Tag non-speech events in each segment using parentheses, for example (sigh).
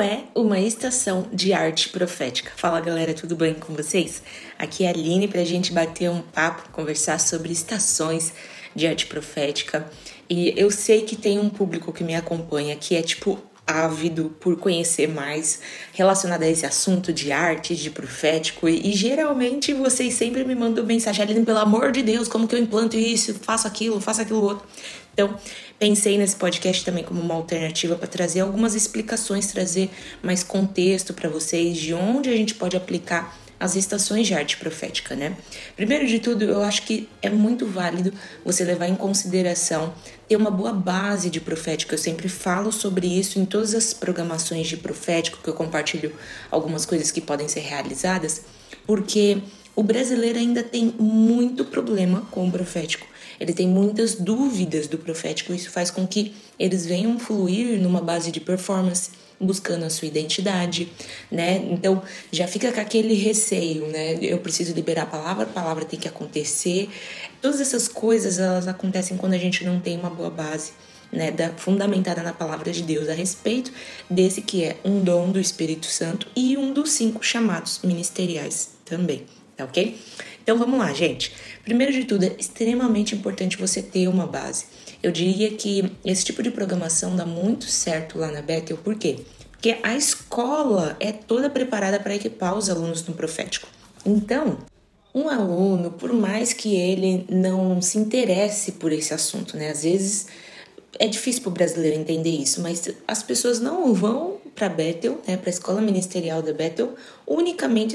é uma estação de arte profética. Fala galera, tudo bem com vocês? Aqui é a Aline para a gente bater um papo, conversar sobre estações de arte profética. E eu sei que tem um público que me acompanha que é tipo ávido por conhecer mais relacionado a esse assunto de arte, de profético, e, e geralmente vocês sempre me mandam mensagem, Aline, pelo amor de Deus, como que eu implanto isso, faço aquilo, faço aquilo outro. Então, pensei nesse podcast também como uma alternativa para trazer algumas explicações, trazer mais contexto para vocês de onde a gente pode aplicar as estações de arte profética, né? Primeiro de tudo, eu acho que é muito válido você levar em consideração ter uma boa base de profético. Eu sempre falo sobre isso em todas as programações de profético que eu compartilho algumas coisas que podem ser realizadas, porque o brasileiro ainda tem muito problema com o profético. Ele tem muitas dúvidas do profético. Isso faz com que eles venham fluir numa base de performance, buscando a sua identidade, né? Então já fica com aquele receio, né? Eu preciso liberar a palavra, a palavra tem que acontecer. Todas essas coisas elas acontecem quando a gente não tem uma boa base. Né, da, fundamentada na palavra de Deus a respeito desse que é um dom do Espírito Santo e um dos cinco chamados ministeriais também, tá ok? Então vamos lá, gente. Primeiro de tudo, é extremamente importante você ter uma base. Eu diria que esse tipo de programação dá muito certo lá na Bethel, por quê? Porque a escola é toda preparada para equipar os alunos no profético. Então, um aluno, por mais que ele não se interesse por esse assunto, né? Às vezes é difícil para o brasileiro entender isso, mas as pessoas não vão para Bethel, né, para a escola ministerial da Bethel, unicamente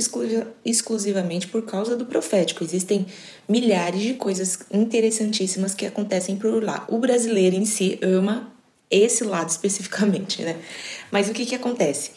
exclusivamente por causa do profético. Existem milhares de coisas interessantíssimas que acontecem por lá. O brasileiro em si ama esse lado (laughs) especificamente, né? Mas o que que acontece?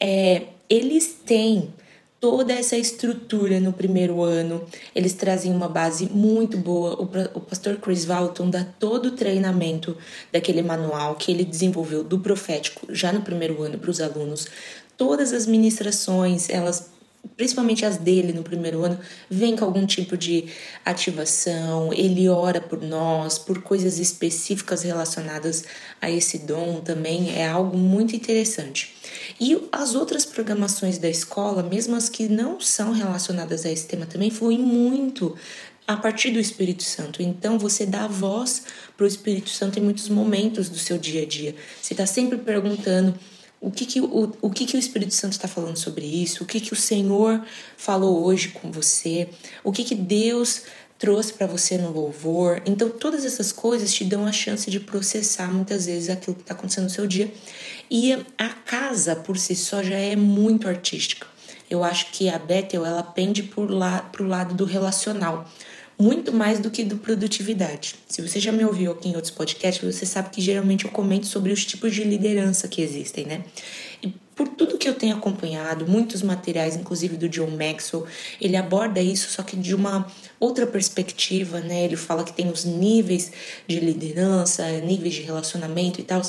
É, eles têm toda essa estrutura no primeiro ano. Eles trazem uma base muito boa. O, pastor Chris Walton dá todo o treinamento daquele manual que ele desenvolveu do profético já no primeiro ano para os alunos. Todas as ministrações, elas principalmente as dele no primeiro ano, vem com algum tipo de ativação, ele ora por nós, por coisas específicas relacionadas a esse dom também, é algo muito interessante. E as outras programações da escola, mesmo as que não são relacionadas a esse tema, também fluem muito a partir do Espírito Santo. Então você dá voz para o Espírito Santo em muitos momentos do seu dia a dia. Você está sempre perguntando o que, que, o, o, que, que o Espírito Santo está falando sobre isso? O que, que o Senhor falou hoje com você? O que, que Deus trouxe para você no louvor? Então, todas essas coisas te dão a chance de processar muitas vezes aquilo que está acontecendo no seu dia. E a casa, por si só, já é muito artística. Eu acho que a Bethel, ela pende para o lado do relacional muito mais do que do produtividade. Se você já me ouviu aqui em outros podcasts, você sabe que geralmente eu comento sobre os tipos de liderança que existem, né? E por tudo que eu tenho acompanhado, muitos materiais, inclusive do John Maxwell, ele aborda isso só que de uma outra perspectiva, né? Ele fala que tem os níveis de liderança, níveis de relacionamento e tal.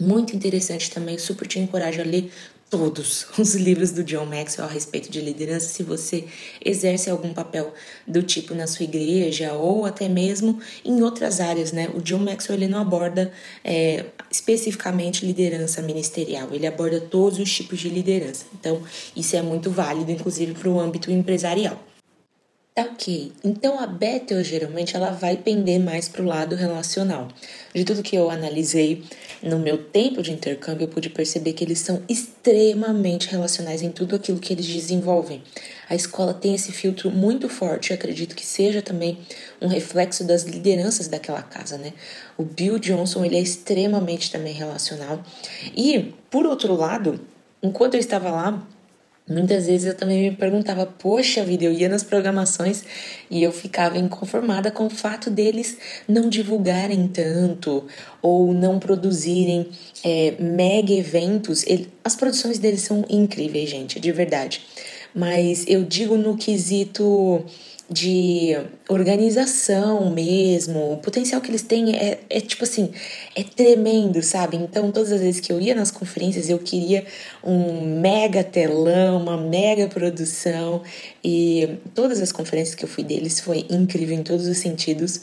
Muito interessante também, super te encorajo a ler todos (laughs) os livros do John Maxwell a respeito de liderança, se você exerce algum papel do tipo na sua igreja ou até mesmo em outras áreas, né? O John Maxwell ele não aborda é, especificamente liderança ministerial, ele aborda todos os tipos de liderança. Então, isso é muito válido, inclusive, para o âmbito empresarial. Tá ok. Então a Bethel geralmente ela vai pender mais para o lado relacional. De tudo que eu analisei no meu tempo de intercâmbio, eu pude perceber que eles são extremamente relacionais em tudo aquilo que eles desenvolvem. A escola tem esse filtro muito forte, eu acredito que seja também um reflexo das lideranças daquela casa, né? O Bill Johnson, ele é extremamente também relacional. E, por outro lado, enquanto eu estava lá, Muitas vezes eu também me perguntava, poxa vida, eu ia nas programações e eu ficava inconformada com o fato deles não divulgarem tanto ou não produzirem é, mega eventos. As produções deles são incríveis, gente, de verdade. Mas eu digo no quesito de organização mesmo. O potencial que eles têm é, é tipo assim, é tremendo, sabe? Então, todas as vezes que eu ia nas conferências, eu queria um mega telão, uma mega produção. E todas as conferências que eu fui deles foi incrível em todos os sentidos.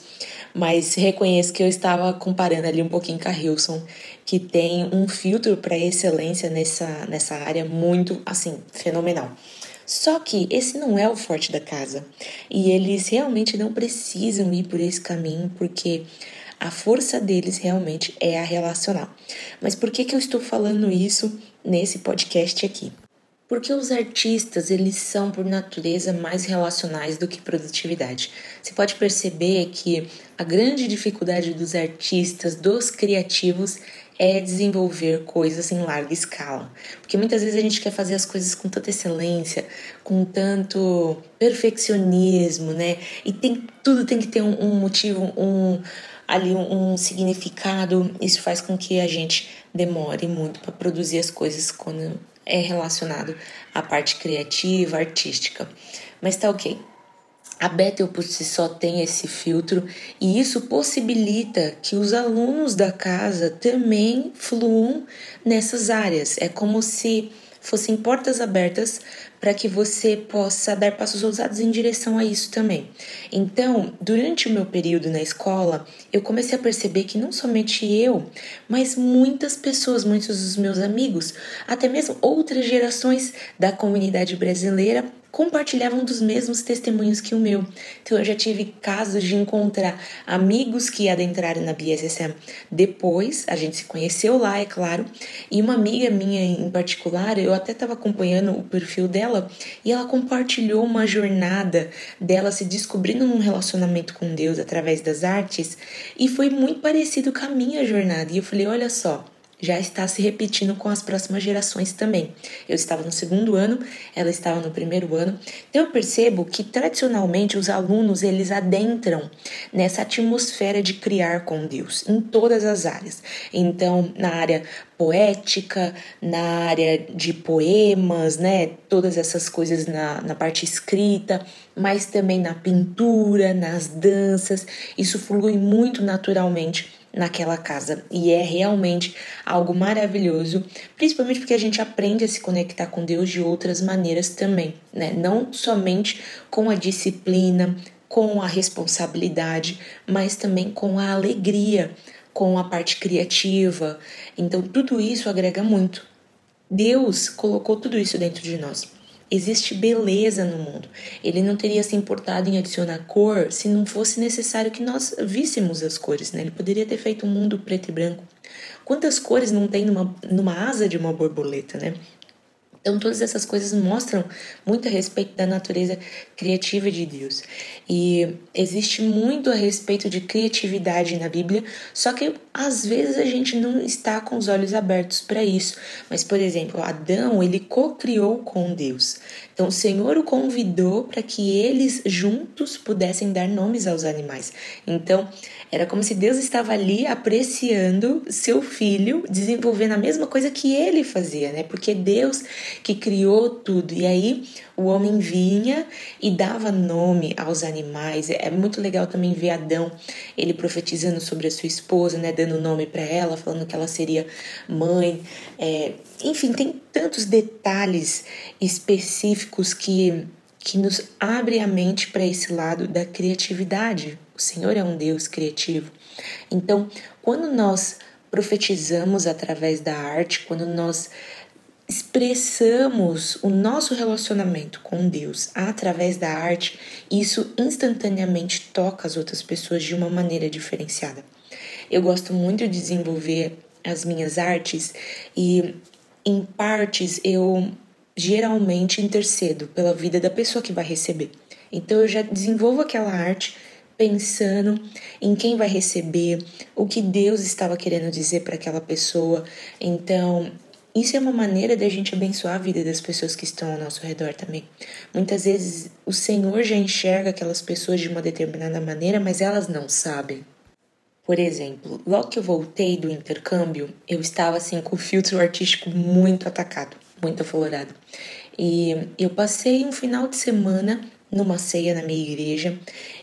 mas reconheço que eu estava comparando ali um pouquinho com a Hilson, que tem um filtro para excelência nessa, nessa área muito, assim, fenomenal. Só que esse não é o forte da casa. E eles realmente não precisam ir por esse caminho, porque a força deles realmente é a relacional. Mas por que, que eu estou falando isso nesse podcast aqui? Porque os artistas, eles são por natureza mais relacionais do que produtividade. Você pode perceber que a grande dificuldade dos artistas, dos criativos, é desenvolver coisas em larga escala. Porque muitas vezes a gente quer fazer as coisas com tanta excelência, com tanto perfeccionismo, né? E tem tudo tem que ter um, um motivo, um ali um, um significado. Isso faz com que a gente demore muito para produzir as coisas quando é relacionado à parte criativa, artística. Mas tá ok. A Bethel por si só tem esse filtro e isso possibilita que os alunos da casa também fluam nessas áreas. É como se fossem portas abertas para que você possa dar passos ousados em direção a isso também. Então, durante o meu período na escola, eu comecei a perceber que não somente eu, mas muitas pessoas, muitos dos meus amigos, até mesmo outras gerações da comunidade brasileira compartilhavam dos mesmos testemunhos que o meu. Então eu já tive casos de encontrar amigos que adentraram na BSSM depois, a gente se conheceu lá, é claro, e uma amiga minha em particular, eu até estava acompanhando o perfil dela e ela compartilhou uma jornada dela se descobrindo num relacionamento com Deus através das artes e foi muito parecido com a minha jornada. E eu falei, olha só, já está se repetindo com as próximas gerações também. Eu estava no segundo ano, ela estava no primeiro ano. Então eu percebo que tradicionalmente os alunos eles adentram nessa atmosfera de criar com Deus em todas as áreas. Então, na área poética, na área de poemas, né? Todas essas coisas na, na parte escrita, mas também na pintura, nas danças. Isso flui muito naturalmente naquela casa. E é realmente algo maravilhoso, principalmente porque a gente aprende a se conectar com Deus de outras maneiras também, né? Não somente com a disciplina, com a responsabilidade, mas também com a alegria, com a parte criativa. Então, tudo isso agrega muito. Deus colocou tudo isso dentro de nós. Existe beleza no mundo. Ele não teria se importado em adicionar cor se não fosse necessário que nós víssemos as cores, né? Ele poderia ter feito um mundo preto e branco. Quantas cores não tem numa, numa asa de uma borboleta, né? Então, todas essas coisas mostram muito a respeito da natureza criativa de Deus. E existe muito a respeito de criatividade na Bíblia, só que às vezes a gente não está com os olhos abertos para isso. Mas, por exemplo, Adão, ele co-criou com Deus. Então, o Senhor o convidou para que eles juntos pudessem dar nomes aos animais. Então, era como se Deus estava ali apreciando seu filho desenvolvendo a mesma coisa que ele fazia, né? Porque Deus que criou tudo. E aí o homem vinha e dava nome aos animais. É muito legal também ver Adão, ele profetizando sobre a sua esposa, né? Dando nome para ela, falando que ela seria mãe. É, enfim, tem tantos detalhes específicos que que nos abre a mente para esse lado da criatividade. O Senhor é um Deus criativo. Então, quando nós profetizamos através da arte, quando nós expressamos o nosso relacionamento com Deus através da arte, isso instantaneamente toca as outras pessoas de uma maneira diferenciada. Eu gosto muito de desenvolver as minhas artes e em partes eu geralmente intercedo pela vida da pessoa que vai receber. Então eu já desenvolvo aquela arte pensando em quem vai receber, o que Deus estava querendo dizer para aquela pessoa. Então, isso é uma maneira da gente abençoar a vida das pessoas que estão ao nosso redor também. Muitas vezes o Senhor já enxerga aquelas pessoas de uma determinada maneira, mas elas não sabem. Por exemplo, logo que eu voltei do intercâmbio, eu estava assim com o filtro artístico muito atacado, muito aflorado. E eu passei um final de semana numa ceia na minha igreja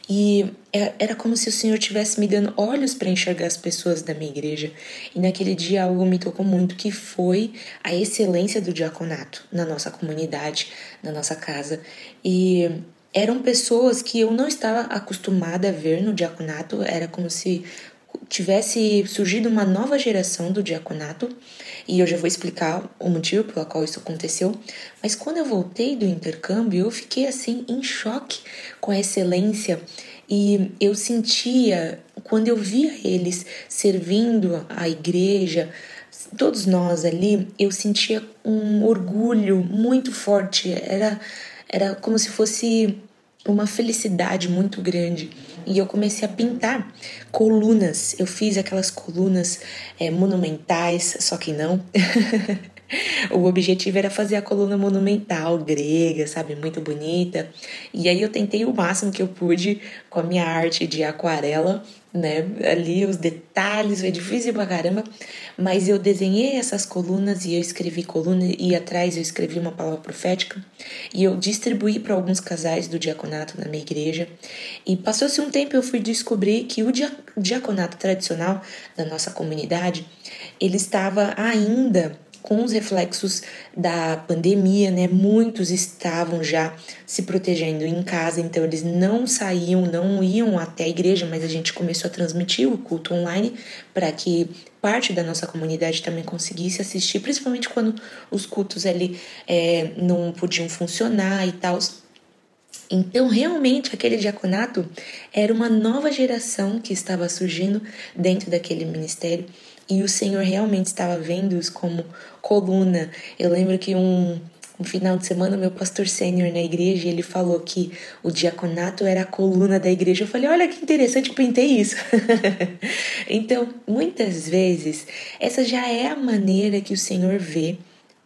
e é, era como se o Senhor tivesse me dando olhos para enxergar as pessoas da minha igreja. E naquele dia algo me tocou muito que foi a excelência do diaconato na nossa comunidade, na nossa casa. E eram pessoas que eu não estava acostumada a ver no diaconato, era como se tivesse surgido uma nova geração do diaconato, e eu já vou explicar o motivo pelo qual isso aconteceu. Mas quando eu voltei do intercâmbio, eu fiquei assim em choque com a excelência e eu sentia, quando eu via eles servindo a igreja, todos nós ali, eu sentia um orgulho muito forte. Era, era como se fosse uma felicidade muito grande. E eu comecei a pintar colunas. Eu fiz aquelas colunas é, monumentais, só que não. (laughs) o objetivo era fazer a coluna monumental grega, sabe, muito bonita. E aí eu tentei o máximo que eu pude com a minha arte de aquarela, né? Ali os detalhes, foi difícil pra caramba, mas eu desenhei essas colunas e eu escrevi coluna e atrás eu escrevi uma palavra profética e eu distribuí para alguns casais do diaconato na minha igreja. E passou-se um tempo eu fui descobrir que o diaconato tradicional da nossa comunidade, ele estava ainda com os reflexos da pandemia, né? Muitos estavam já se protegendo em casa, então eles não saíam, não iam até a igreja, mas a gente começou a transmitir o culto online para que parte da nossa comunidade também conseguisse assistir, principalmente quando os cultos ali é, não podiam funcionar e tal. Então, realmente, aquele diaconato era uma nova geração que estava surgindo dentro daquele ministério e o Senhor realmente estava vendo-os como coluna. Eu lembro que um, um final de semana, meu pastor sênior na igreja, ele falou que o diaconato era a coluna da igreja. Eu falei, olha que interessante, pintei isso. (laughs) então, muitas vezes, essa já é a maneira que o Senhor vê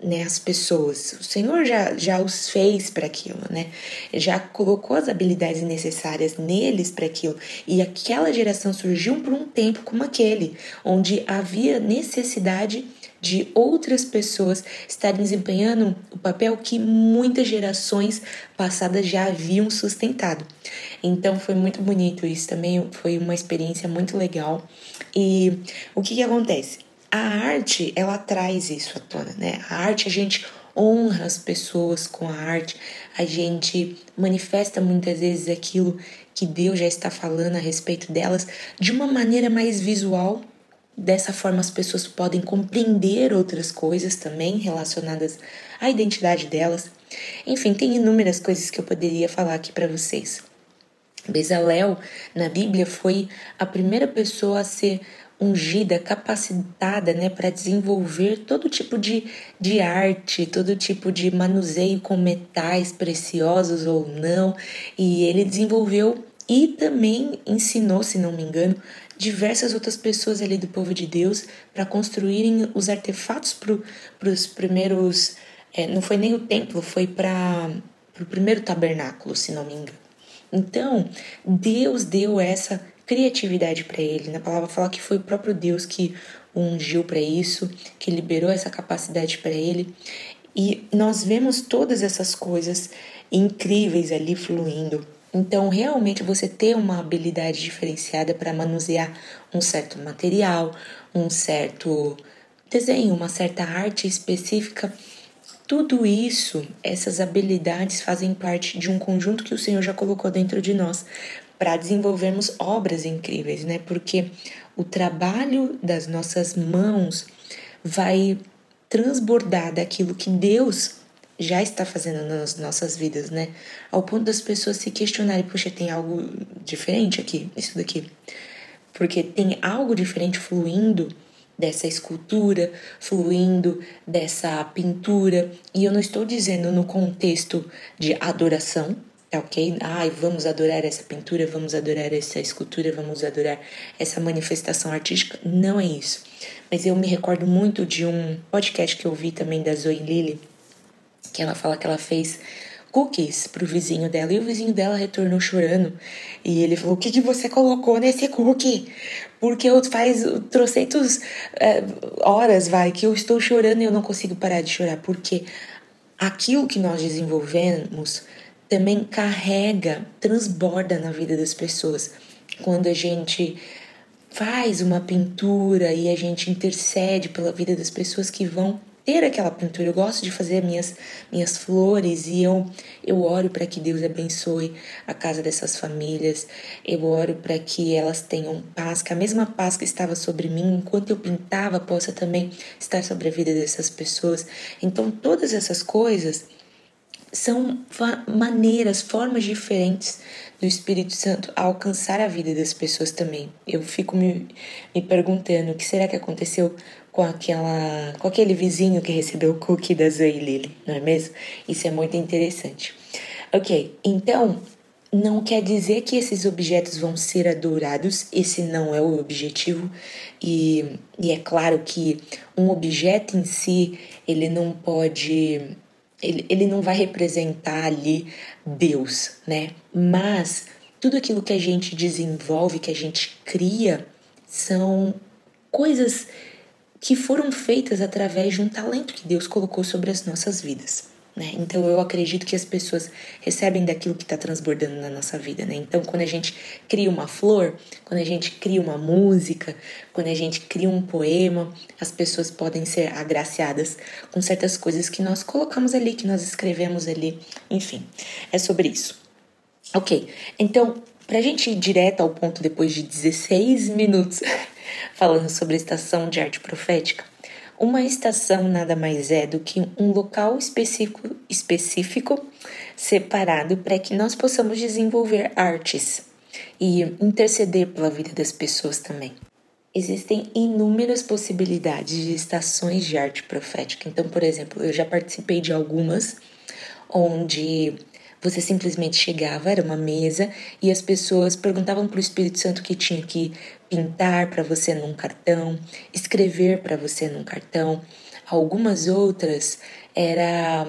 né, as pessoas. O Senhor já, já os fez para aquilo, né? Já colocou as habilidades necessárias neles para aquilo. E aquela geração surgiu por um tempo como aquele, onde havia necessidade de outras pessoas estarem desempenhando o papel que muitas gerações passadas já haviam sustentado. Então foi muito bonito isso também, foi uma experiência muito legal. E o que, que acontece? A arte, ela traz isso à tona, né? A arte, a gente honra as pessoas com a arte, a gente manifesta muitas vezes aquilo que Deus já está falando a respeito delas de uma maneira mais visual. Dessa forma, as pessoas podem compreender outras coisas também relacionadas à identidade delas. Enfim, tem inúmeras coisas que eu poderia falar aqui para vocês. Bezalel, na Bíblia, foi a primeira pessoa a ser ungida, capacitada né, para desenvolver todo tipo de, de arte, todo tipo de manuseio com metais preciosos ou não. E ele desenvolveu e também ensinou, se não me engano, diversas outras pessoas ali do povo de Deus para construírem os artefatos para os primeiros. É, não foi nem o templo, foi para o primeiro tabernáculo, se não me engano. Então, Deus deu essa criatividade para ele. Na palavra fala que foi o próprio Deus que o ungiu para isso, que liberou essa capacidade para ele. E nós vemos todas essas coisas incríveis ali fluindo. Então, realmente, você ter uma habilidade diferenciada para manusear um certo material, um certo desenho, uma certa arte específica, tudo isso, essas habilidades fazem parte de um conjunto que o Senhor já colocou dentro de nós para desenvolvermos obras incríveis, né? Porque o trabalho das nossas mãos vai transbordar daquilo que Deus já está fazendo nas nossas vidas, né? Ao ponto das pessoas se questionarem, puxa, tem algo diferente aqui, isso daqui. Porque tem algo diferente fluindo dessa escultura, fluindo dessa pintura. E eu não estou dizendo no contexto de adoração, é ok? Ai, vamos adorar essa pintura, vamos adorar essa escultura, vamos adorar essa manifestação artística. Não é isso. Mas eu me recordo muito de um podcast que eu vi também da Zoe Lily, que ela fala que ela fez cookies pro vizinho dela e o vizinho dela retornou chorando. E ele falou: O que, que você colocou nesse cookie? Porque eu faz trocentos é, horas, vai, que eu estou chorando e eu não consigo parar de chorar. Porque aquilo que nós desenvolvemos também carrega, transborda na vida das pessoas. Quando a gente faz uma pintura e a gente intercede pela vida das pessoas que vão ter aquela pintura, eu gosto de fazer minhas minhas flores e eu eu oro para que Deus abençoe a casa dessas famílias. Eu oro para que elas tenham paz, que a mesma paz que estava sobre mim enquanto eu pintava possa também estar sobre a vida dessas pessoas. Então todas essas coisas são maneiras, formas diferentes do Espírito Santo alcançar a vida das pessoas também. Eu fico me, me perguntando o que será que aconteceu com aquela com aquele vizinho que recebeu o cookie da Zoe Lily, não é mesmo? Isso é muito interessante. Ok, então não quer dizer que esses objetos vão ser adorados, esse não é o objetivo, e, e é claro que um objeto em si ele não pode ele, ele não vai representar ali Deus, né? Mas tudo aquilo que a gente desenvolve, que a gente cria, são coisas que foram feitas através de um talento que Deus colocou sobre as nossas vidas. Né? Então eu acredito que as pessoas recebem daquilo que está transbordando na nossa vida. Né? Então quando a gente cria uma flor, quando a gente cria uma música, quando a gente cria um poema, as pessoas podem ser agraciadas com certas coisas que nós colocamos ali, que nós escrevemos ali. Enfim, é sobre isso. Ok, então para a gente ir direto ao ponto depois de 16 minutos (laughs) falando sobre a estação de arte profética, uma estação nada mais é do que um local específico, específico separado para que nós possamos desenvolver artes e interceder pela vida das pessoas também. Existem inúmeras possibilidades de estações de arte profética. Então, por exemplo, eu já participei de algumas onde você simplesmente chegava, era uma mesa, e as pessoas perguntavam para o Espírito Santo que tinha que pintar para você num cartão, escrever para você num cartão. Algumas outras era,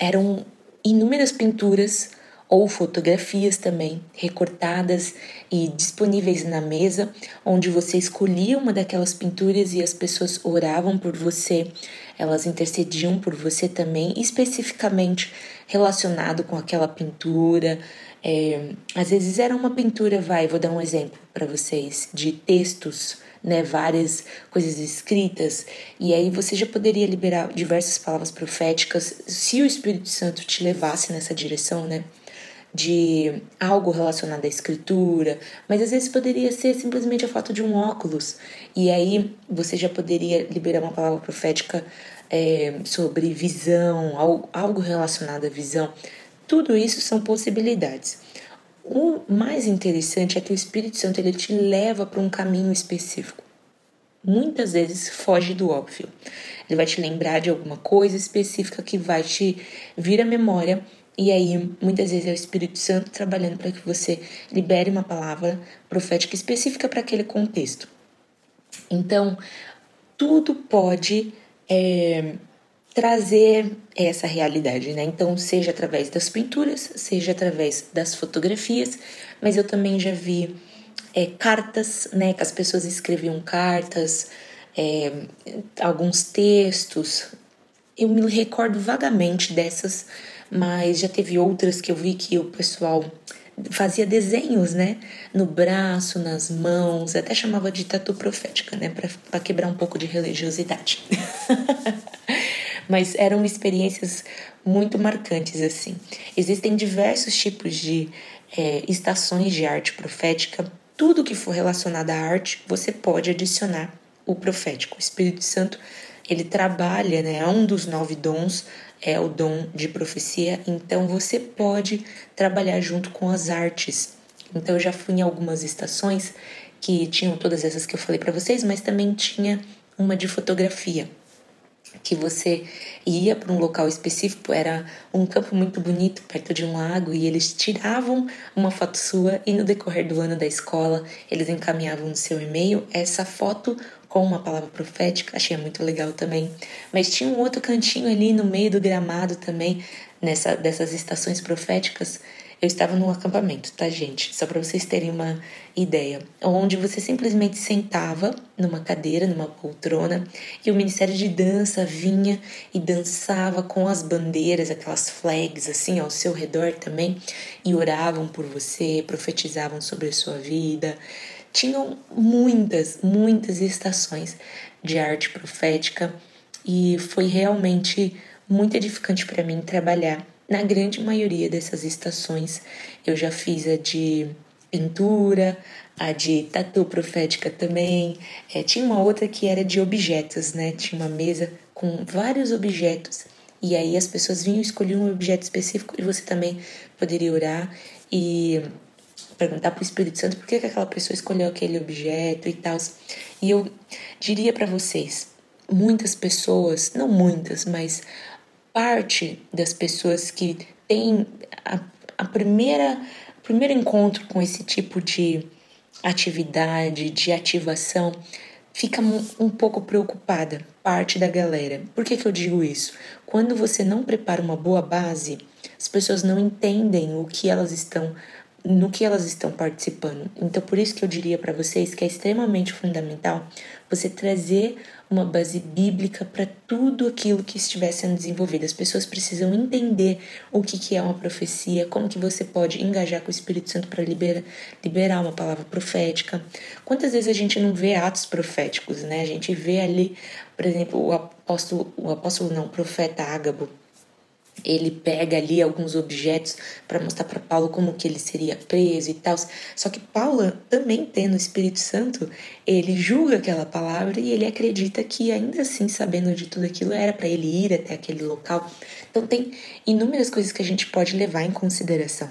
eram inúmeras pinturas ou fotografias também recortadas e disponíveis na mesa, onde você escolhia uma daquelas pinturas e as pessoas oravam por você, elas intercediam por você também, especificamente relacionado com aquela pintura. É, às vezes era uma pintura, vai, vou dar um exemplo para vocês, de textos, né, várias coisas escritas, e aí você já poderia liberar diversas palavras proféticas se o Espírito Santo te levasse nessa direção, né? de algo relacionado à escritura, mas às vezes poderia ser simplesmente a foto de um óculos, e aí você já poderia liberar uma palavra profética é, sobre visão, algo, algo relacionado à visão. Tudo isso são possibilidades. O mais interessante é que o Espírito Santo ele te leva para um caminho específico. Muitas vezes foge do óbvio. Ele vai te lembrar de alguma coisa específica que vai te vir à memória e aí, muitas vezes é o Espírito Santo trabalhando para que você libere uma palavra profética específica para aquele contexto. Então, tudo pode é, trazer essa realidade, né? Então, seja através das pinturas, seja através das fotografias, mas eu também já vi é, cartas, né? Que as pessoas escreviam cartas, é, alguns textos. Eu me recordo vagamente dessas mas já teve outras que eu vi que o pessoal fazia desenhos, né, no braço, nas mãos, até chamava de tatu profética, né, para quebrar um pouco de religiosidade. (laughs) Mas eram experiências muito marcantes assim. Existem diversos tipos de é, estações de arte profética. Tudo que for relacionado à arte, você pode adicionar o profético. O Espírito Santo ele trabalha, né, é um dos nove dons é o dom de profecia, então você pode trabalhar junto com as artes. Então eu já fui em algumas estações que tinham todas essas que eu falei para vocês, mas também tinha uma de fotografia que você ia para um local específico, era um campo muito bonito perto de um lago e eles tiravam uma foto sua e no decorrer do ano da escola eles encaminhavam no seu e-mail essa foto com uma palavra profética, achei muito legal também. Mas tinha um outro cantinho ali no meio do gramado também, nessa dessas estações proféticas. Eu estava num acampamento, tá, gente? Só para vocês terem uma ideia. Onde você simplesmente sentava numa cadeira, numa poltrona, e o Ministério de Dança vinha e dançava com as bandeiras, aquelas flags assim ao seu redor também, e oravam por você, profetizavam sobre a sua vida tinham muitas, muitas estações de arte profética e foi realmente muito edificante para mim trabalhar na grande maioria dessas estações. Eu já fiz a de pintura, a de tatu profética também. É, tinha uma outra que era de objetos, né? Tinha uma mesa com vários objetos. E aí as pessoas vinham escolher um objeto específico e você também poderia orar e perguntar para o Espírito Santo por que, que aquela pessoa escolheu aquele objeto e tal. E eu diria para vocês, muitas pessoas, não muitas, mas parte das pessoas que têm a, a primeira primeiro encontro com esse tipo de atividade, de ativação, fica um pouco preocupada, parte da galera. Por que, que eu digo isso? Quando você não prepara uma boa base, as pessoas não entendem o que elas estão no que elas estão participando. Então, por isso que eu diria para vocês que é extremamente fundamental você trazer uma base bíblica para tudo aquilo que estiver sendo desenvolvido. As pessoas precisam entender o que, que é uma profecia, como que você pode engajar com o Espírito Santo para liberar, liberar uma palavra profética. Quantas vezes a gente não vê atos proféticos, né? A gente vê ali, por exemplo, o apóstolo, o apóstolo não, o profeta Ágabo, ele pega ali alguns objetos para mostrar para Paulo como que ele seria preso e tal. Só que Paulo, também tendo o Espírito Santo, ele julga aquela palavra e ele acredita que ainda assim, sabendo de tudo aquilo, era para ele ir até aquele local. Então tem inúmeras coisas que a gente pode levar em consideração.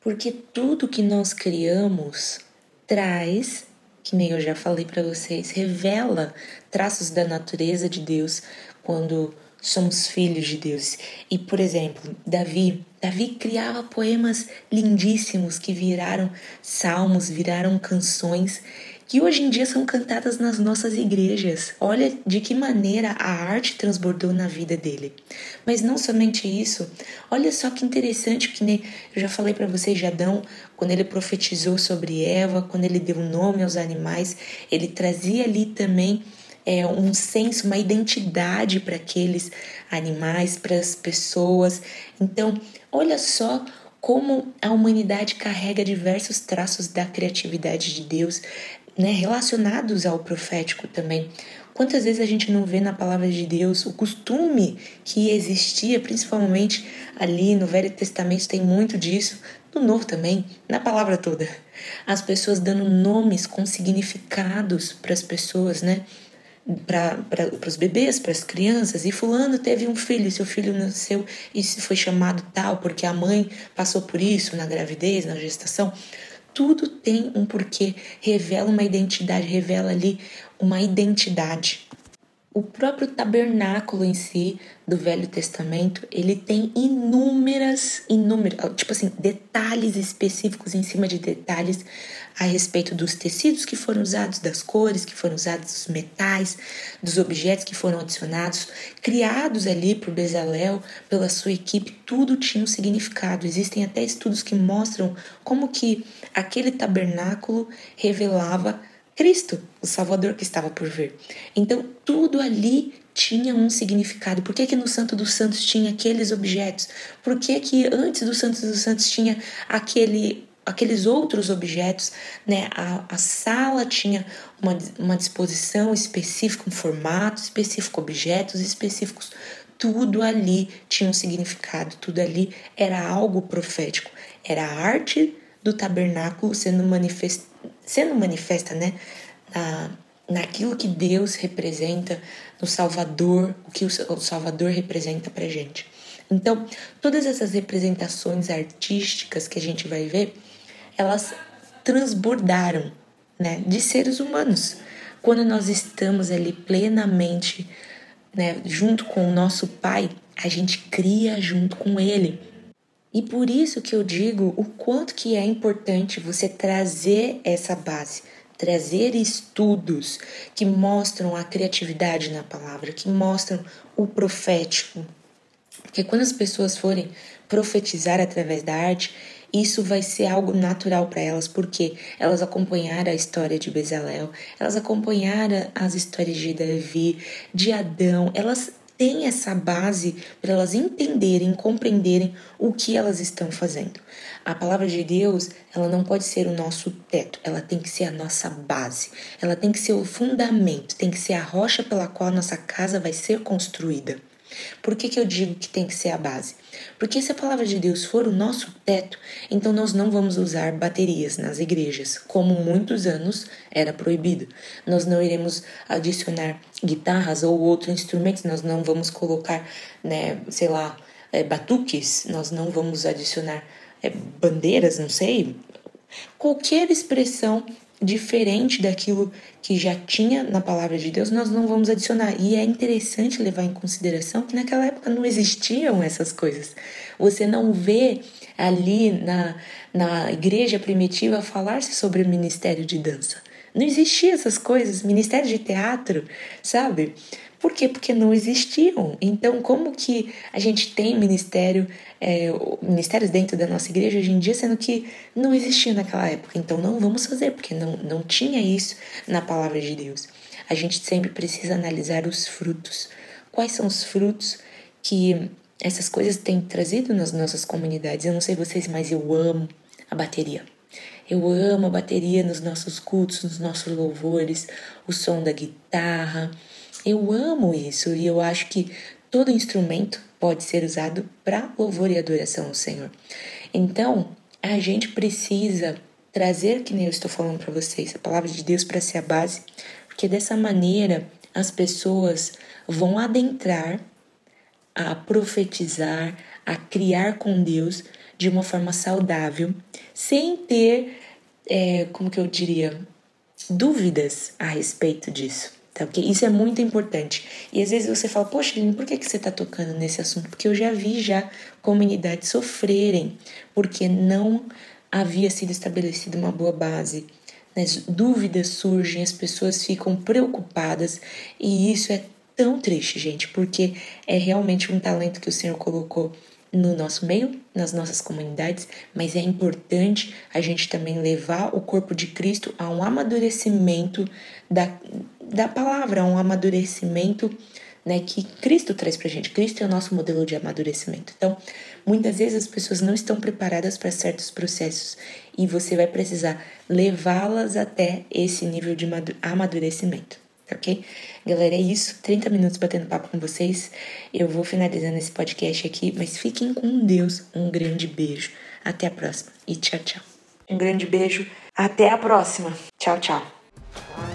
Porque tudo que nós criamos traz, que nem eu já falei para vocês, revela traços da natureza de Deus quando somos filhos de Deus. E, por exemplo, Davi, Davi criava poemas lindíssimos que viraram salmos, viraram canções que hoje em dia são cantadas nas nossas igrejas. Olha de que maneira a arte transbordou na vida dele. Mas não somente isso. Olha só que interessante que eu já falei para vocês Adão, quando ele profetizou sobre Eva, quando ele deu nome aos animais, ele trazia ali também é, um senso, uma identidade para aqueles animais, para as pessoas. Então, olha só como a humanidade carrega diversos traços da criatividade de Deus, né, relacionados ao profético também. Quantas vezes a gente não vê na palavra de Deus o costume que existia, principalmente ali no Velho Testamento, tem muito disso, no Novo também, na palavra toda. As pessoas dando nomes com significados para as pessoas, né? Para os bebês, para as crianças, e fulano teve um filho, seu filho nasceu e foi chamado tal porque a mãe passou por isso na gravidez, na gestação. Tudo tem um porquê, revela uma identidade, revela ali uma identidade. O próprio tabernáculo em si do Velho Testamento, ele tem inúmeras, inúmeras, tipo assim, detalhes específicos em cima de detalhes a respeito dos tecidos que foram usados, das cores que foram usadas, dos metais, dos objetos que foram adicionados, criados ali por Bezalel, pela sua equipe, tudo tinha um significado. Existem até estudos que mostram como que aquele tabernáculo revelava Cristo, o Salvador que estava por vir. Então, tudo ali tinha um significado. Por que, que no Santo dos Santos tinha aqueles objetos? Por que, que antes do Santo dos Santos tinha aquele aqueles outros objetos, né? A, a sala tinha uma, uma disposição específica, um formato específico, objetos específicos. Tudo ali tinha um significado, tudo ali era algo profético. Era a arte do tabernáculo sendo manifesta, sendo manifesta, né, na, naquilo que Deus representa no Salvador, o que o Salvador representa pra gente. Então, todas essas representações artísticas que a gente vai ver, elas transbordaram, né, de seres humanos. Quando nós estamos ali plenamente, né, junto com o nosso Pai, a gente cria junto com Ele. E por isso que eu digo o quanto que é importante você trazer essa base, trazer estudos que mostram a criatividade na palavra, que mostram o profético. Porque quando as pessoas forem profetizar através da arte, isso vai ser algo natural para elas, porque elas acompanharam a história de Bezalel, elas acompanharam as histórias de Davi, de Adão, elas têm essa base para elas entenderem, compreenderem o que elas estão fazendo. A palavra de Deus, ela não pode ser o nosso teto, ela tem que ser a nossa base, ela tem que ser o fundamento, tem que ser a rocha pela qual nossa casa vai ser construída. Por que, que eu digo que tem que ser a base? Porque se a palavra de Deus for o nosso teto, então nós não vamos usar baterias nas igrejas, como muitos anos era proibido. Nós não iremos adicionar guitarras ou outros instrumentos, nós não vamos colocar, né, sei lá, é, batuques, nós não vamos adicionar é, bandeiras, não sei. Qualquer expressão diferente daquilo que já tinha na palavra de Deus, nós não vamos adicionar. E é interessante levar em consideração que naquela época não existiam essas coisas. Você não vê ali na, na igreja primitiva falar-se sobre o ministério de dança. Não existiam essas coisas, ministério de teatro, sabe? Por quê? Porque não existiam. Então, como que a gente tem ministério, é, ministérios dentro da nossa igreja hoje em dia, sendo que não existia naquela época? Então, não vamos fazer, porque não, não tinha isso na palavra de Deus. A gente sempre precisa analisar os frutos. Quais são os frutos que essas coisas têm trazido nas nossas comunidades? Eu não sei vocês, mas eu amo a bateria. Eu amo a bateria nos nossos cultos, nos nossos louvores, o som da guitarra, eu amo isso e eu acho que todo instrumento pode ser usado para louvor e adoração ao Senhor. Então, a gente precisa trazer, que nem eu estou falando para vocês, a palavra de Deus para ser a base, porque dessa maneira as pessoas vão adentrar a profetizar, a criar com Deus de uma forma saudável, sem ter, é, como que eu diria, dúvidas a respeito disso. Tá, isso é muito importante. E às vezes você fala, poxa, Lino, por que, que você está tocando nesse assunto? Porque eu já vi já comunidades sofrerem porque não havia sido estabelecida uma boa base. Né? Dúvidas surgem, as pessoas ficam preocupadas e isso é tão triste, gente, porque é realmente um talento que o Senhor colocou no nosso meio, nas nossas comunidades, mas é importante a gente também levar o corpo de Cristo a um amadurecimento da, da palavra, um amadurecimento né, que Cristo traz pra gente. Cristo é o nosso modelo de amadurecimento. Então, muitas vezes as pessoas não estão preparadas para certos processos e você vai precisar levá-las até esse nível de amadurecimento ok? Galera, é isso. 30 minutos batendo papo com vocês. Eu vou finalizando esse podcast aqui, mas fiquem com Deus. Um grande beijo. Até a próxima e tchau, tchau. Um grande beijo. Até a próxima. Tchau, tchau.